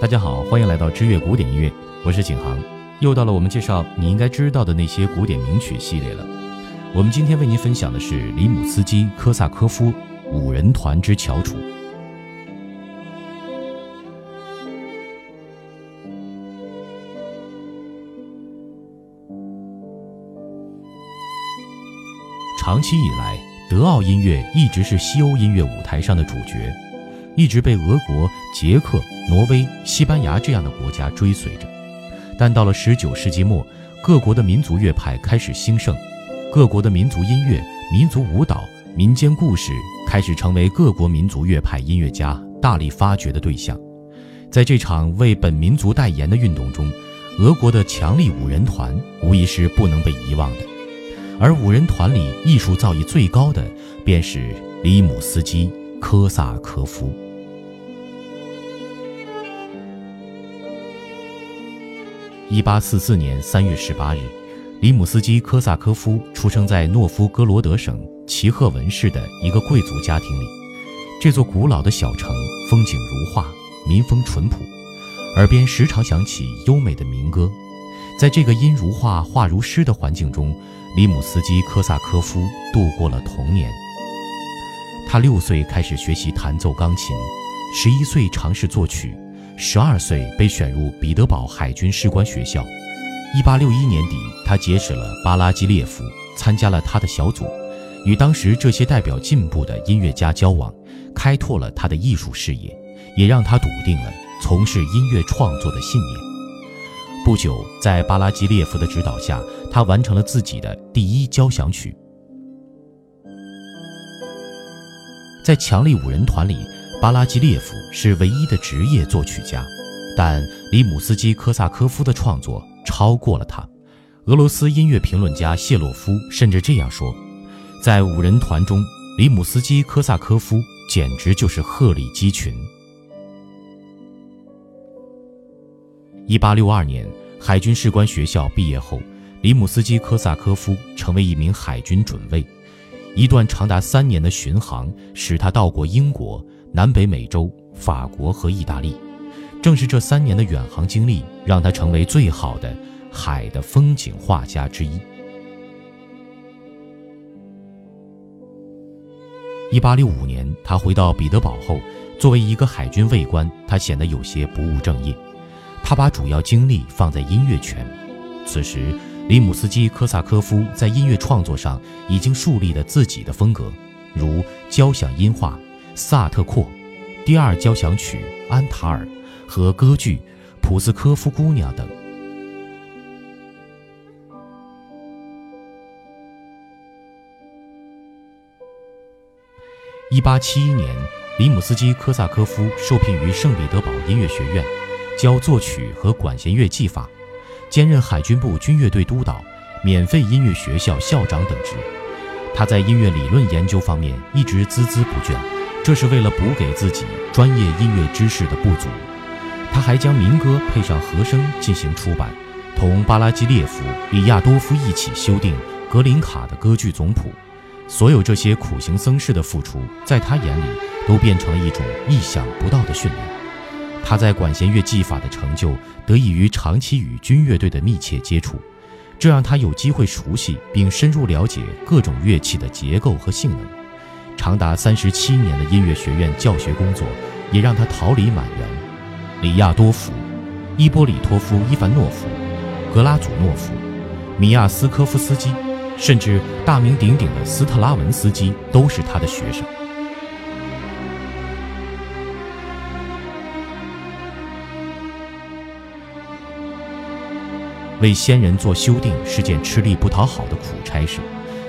大家好，欢迎来到知乐古典音乐，我是景航。又到了我们介绍你应该知道的那些古典名曲系列了。我们今天为您分享的是里姆斯基科萨科夫五人团之翘楚。长期以来，德奥音乐一直是西欧音乐舞台上的主角，一直被俄国、捷克、挪威、西班牙这样的国家追随着。但到了19世纪末，各国的民族乐派开始兴盛，各国的民族音乐、民族舞蹈、民间故事开始成为各国民族乐派音乐家大力发掘的对象。在这场为本民族代言的运动中，俄国的强力五人团无疑是不能被遗忘的。而五人团里艺术造诣最高的，便是里姆斯基科萨科夫。一八四四年三月十八日，里姆斯基科萨科夫出生在诺夫哥罗德省齐赫文市的一个贵族家庭里。这座古老的小城风景如画，民风淳朴，耳边时常响起优美的民歌。在这个音如画、画如诗的环境中，里姆斯基科萨科夫度过了童年。他六岁开始学习弹奏钢琴，十一岁尝试作曲，十二岁被选入彼得堡海军士官学校。一八六一年底，他结识了巴拉基列夫，参加了他的小组，与当时这些代表进步的音乐家交往，开拓了他的艺术视野，也让他笃定了从事音乐创作的信念。不久，在巴拉基列夫的指导下，他完成了自己的第一交响曲。在强力五人团里，巴拉基列夫是唯一的职业作曲家，但里姆斯基科萨科夫的创作超过了他。俄罗斯音乐评论家谢洛夫甚至这样说：“在五人团中，里姆斯基科萨科夫简直就是鹤立鸡群。”一八六二年，海军士官学校毕业后，里姆斯基科萨科夫成为一名海军准尉。一段长达三年的巡航使他到过英国、南北美洲、法国和意大利。正是这三年的远航经历，让他成为最好的海的风景画家之一。一八六五年，他回到彼得堡后，作为一个海军尉官，他显得有些不务正业。他把主要精力放在音乐圈。此时，里姆斯基科萨科夫在音乐创作上已经树立了自己的风格，如交响音画《萨特阔》、第二交响曲《安塔尔》和歌剧《普斯科夫姑娘》等。一八七一年，里姆斯基科萨科夫受聘于圣彼得堡音乐学院。教作曲和管弦乐技法，兼任海军部军乐队督导、免费音乐学校校长等职。他在音乐理论研究方面一直孜孜不倦，这是为了补给自己专业音乐知识的不足。他还将民歌配上和声进行出版，同巴拉基列夫、里亚多夫一起修订格林卡的歌剧总谱。所有这些苦行僧式的付出，在他眼里都变成了一种意想不到的训练。他在管弦乐技法的成就得益于长期与军乐队的密切接触，这让他有机会熟悉并深入了解各种乐器的结构和性能。长达三十七年的音乐学院教学工作，也让他桃李满园。里亚多夫、伊波里托夫、伊凡诺夫、格拉祖诺夫、米亚斯科夫斯基，甚至大名鼎鼎的斯特拉文斯基，都是他的学生。为先人做修订是件吃力不讨好的苦差事，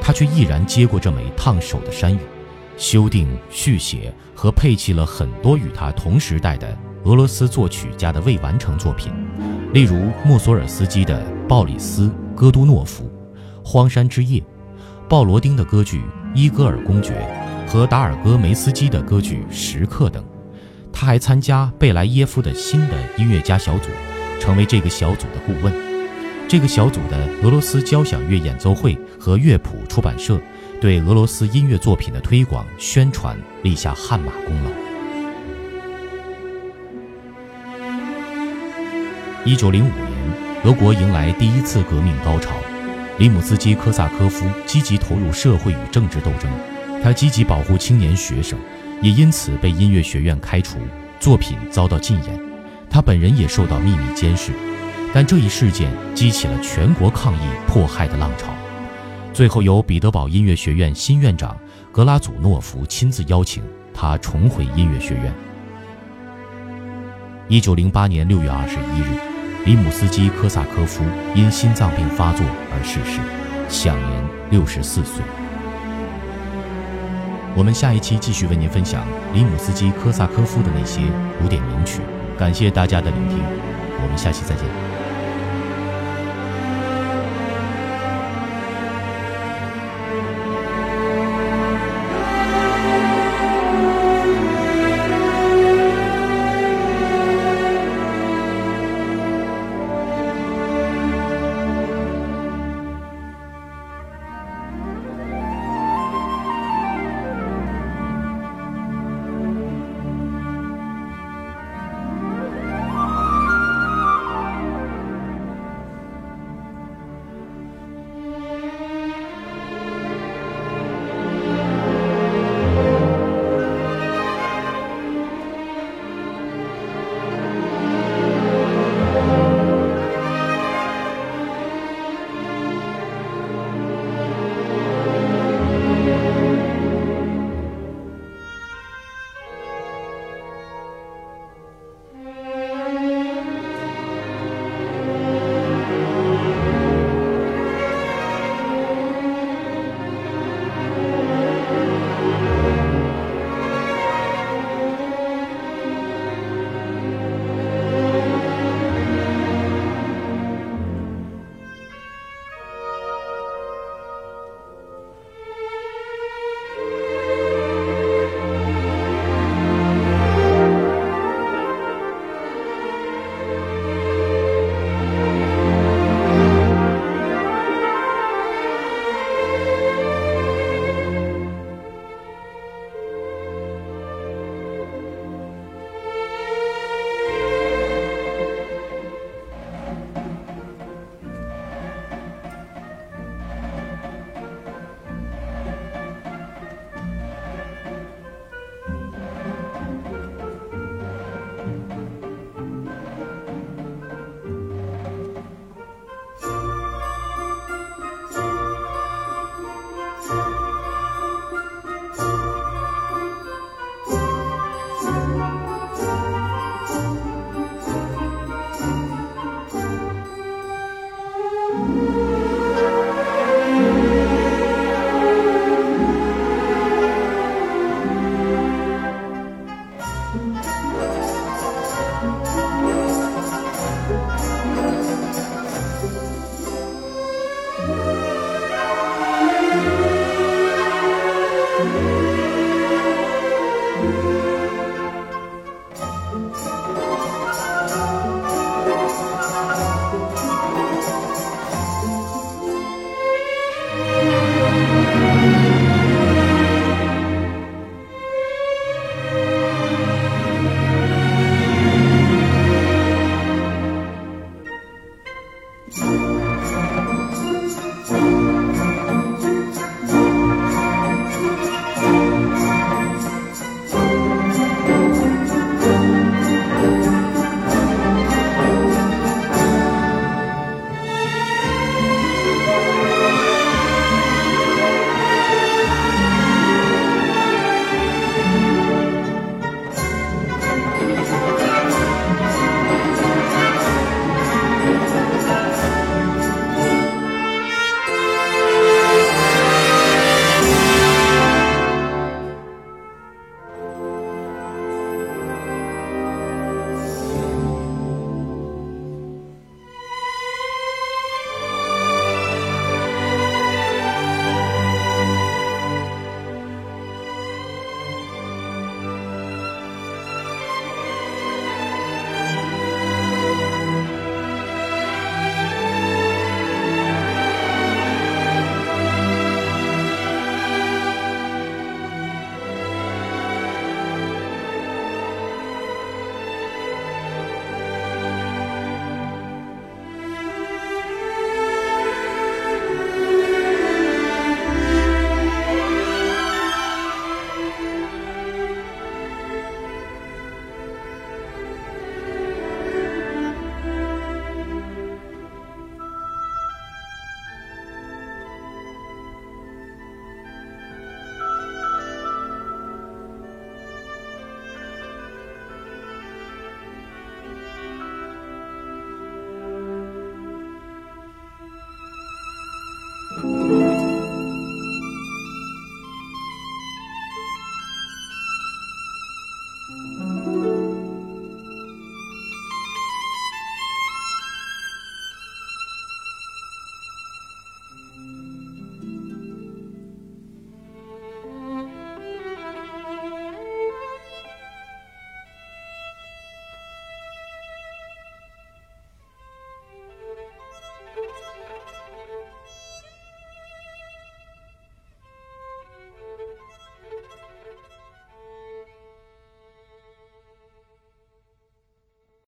他却毅然接过这枚烫手的山芋，修订、续写和配器了很多与他同时代的俄罗斯作曲家的未完成作品，例如莫索尔斯基的《鲍里斯·戈杜诺夫》《荒山之夜》，鲍罗丁的歌剧《伊戈尔公爵》和达尔戈梅斯基的歌剧《时刻》等。他还参加贝莱耶夫的新的音乐家小组，成为这个小组的顾问。这个小组的俄罗斯交响乐演奏会和乐谱出版社，对俄罗斯音乐作品的推广宣传立下汗马功劳。一九零五年，俄国迎来第一次革命高潮，里姆斯基科萨科夫积极投入社会与政治斗争，他积极保护青年学生，也因此被音乐学院开除，作品遭到禁演，他本人也受到秘密监视。但这一事件激起了全国抗议迫害的浪潮，最后由彼得堡音乐学院新院长格拉祖诺夫亲自邀请他重回音乐学院。一九零八年六月二十一日，里姆斯基科萨科夫因心脏病发作而逝世，享年六十四岁。我们下一期继续为您分享里姆斯基科萨科夫的那些古典名曲。感谢大家的聆听，我们下期再见。